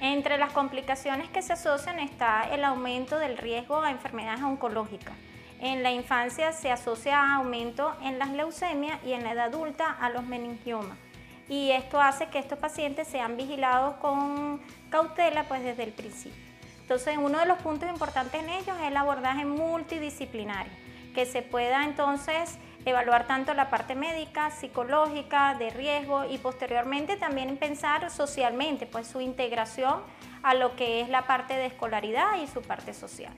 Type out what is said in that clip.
Entre las complicaciones que se asocian está el aumento del riesgo a enfermedades oncológicas. En la infancia se asocia a aumento en las leucemias y en la edad adulta a los meningiomas. Y esto hace que estos pacientes sean vigilados con cautela pues desde el principio. Entonces, uno de los puntos importantes en ellos es el abordaje multidisciplinario, que se pueda entonces evaluar tanto la parte médica, psicológica, de riesgo y posteriormente también pensar socialmente, pues su integración a lo que es la parte de escolaridad y su parte social.